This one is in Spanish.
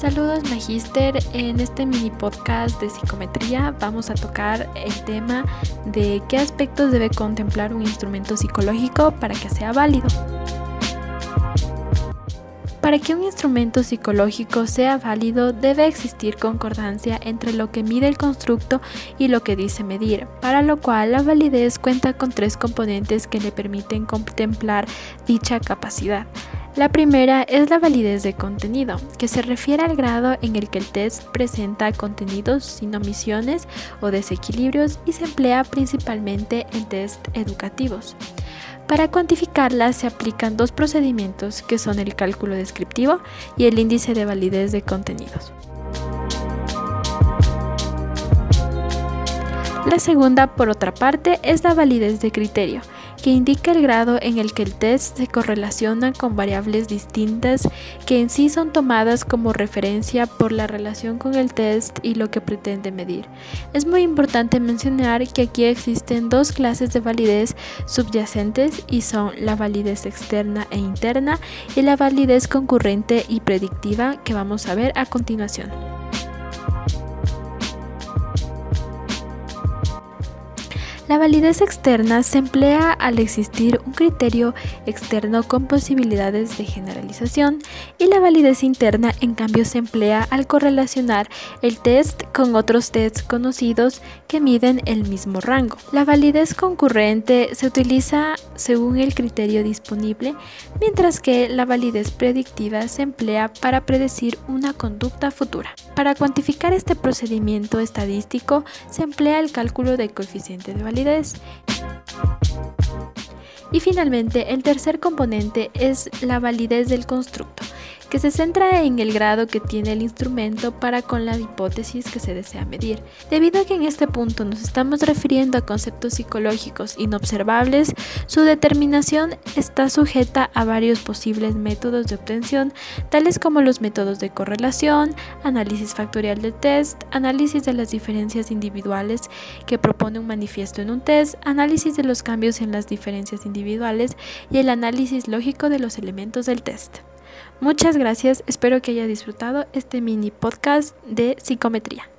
Saludos Magister, en este mini podcast de psicometría vamos a tocar el tema de qué aspectos debe contemplar un instrumento psicológico para que sea válido. Para que un instrumento psicológico sea válido debe existir concordancia entre lo que mide el constructo y lo que dice medir, para lo cual la validez cuenta con tres componentes que le permiten contemplar dicha capacidad. La primera es la validez de contenido, que se refiere al grado en el que el test presenta contenidos sin omisiones o desequilibrios y se emplea principalmente en test educativos. Para cuantificarla se aplican dos procedimientos que son el cálculo descriptivo y el índice de validez de contenidos. La segunda, por otra parte, es la validez de criterio, que indica el grado en el que el test se correlaciona con variables distintas que en sí son tomadas como referencia por la relación con el test y lo que pretende medir. Es muy importante mencionar que aquí existen dos clases de validez subyacentes y son la validez externa e interna y la validez concurrente y predictiva que vamos a ver a continuación. La validez externa se emplea al existir un criterio externo con posibilidades de generalización y la validez interna en cambio se emplea al correlacionar el test con otros tests conocidos que miden el mismo rango. La validez concurrente se utiliza según el criterio disponible, mientras que la validez predictiva se emplea para predecir una conducta futura. Para cuantificar este procedimiento estadístico se emplea el cálculo del coeficiente de validez y finalmente, el tercer componente es la validez del constructo que se centra en el grado que tiene el instrumento para con la hipótesis que se desea medir. Debido a que en este punto nos estamos refiriendo a conceptos psicológicos inobservables, su determinación está sujeta a varios posibles métodos de obtención, tales como los métodos de correlación, análisis factorial de test, análisis de las diferencias individuales que propone un manifiesto en un test, análisis de los cambios en las diferencias individuales y el análisis lógico de los elementos del test. Muchas gracias, espero que haya disfrutado este mini podcast de psicometría.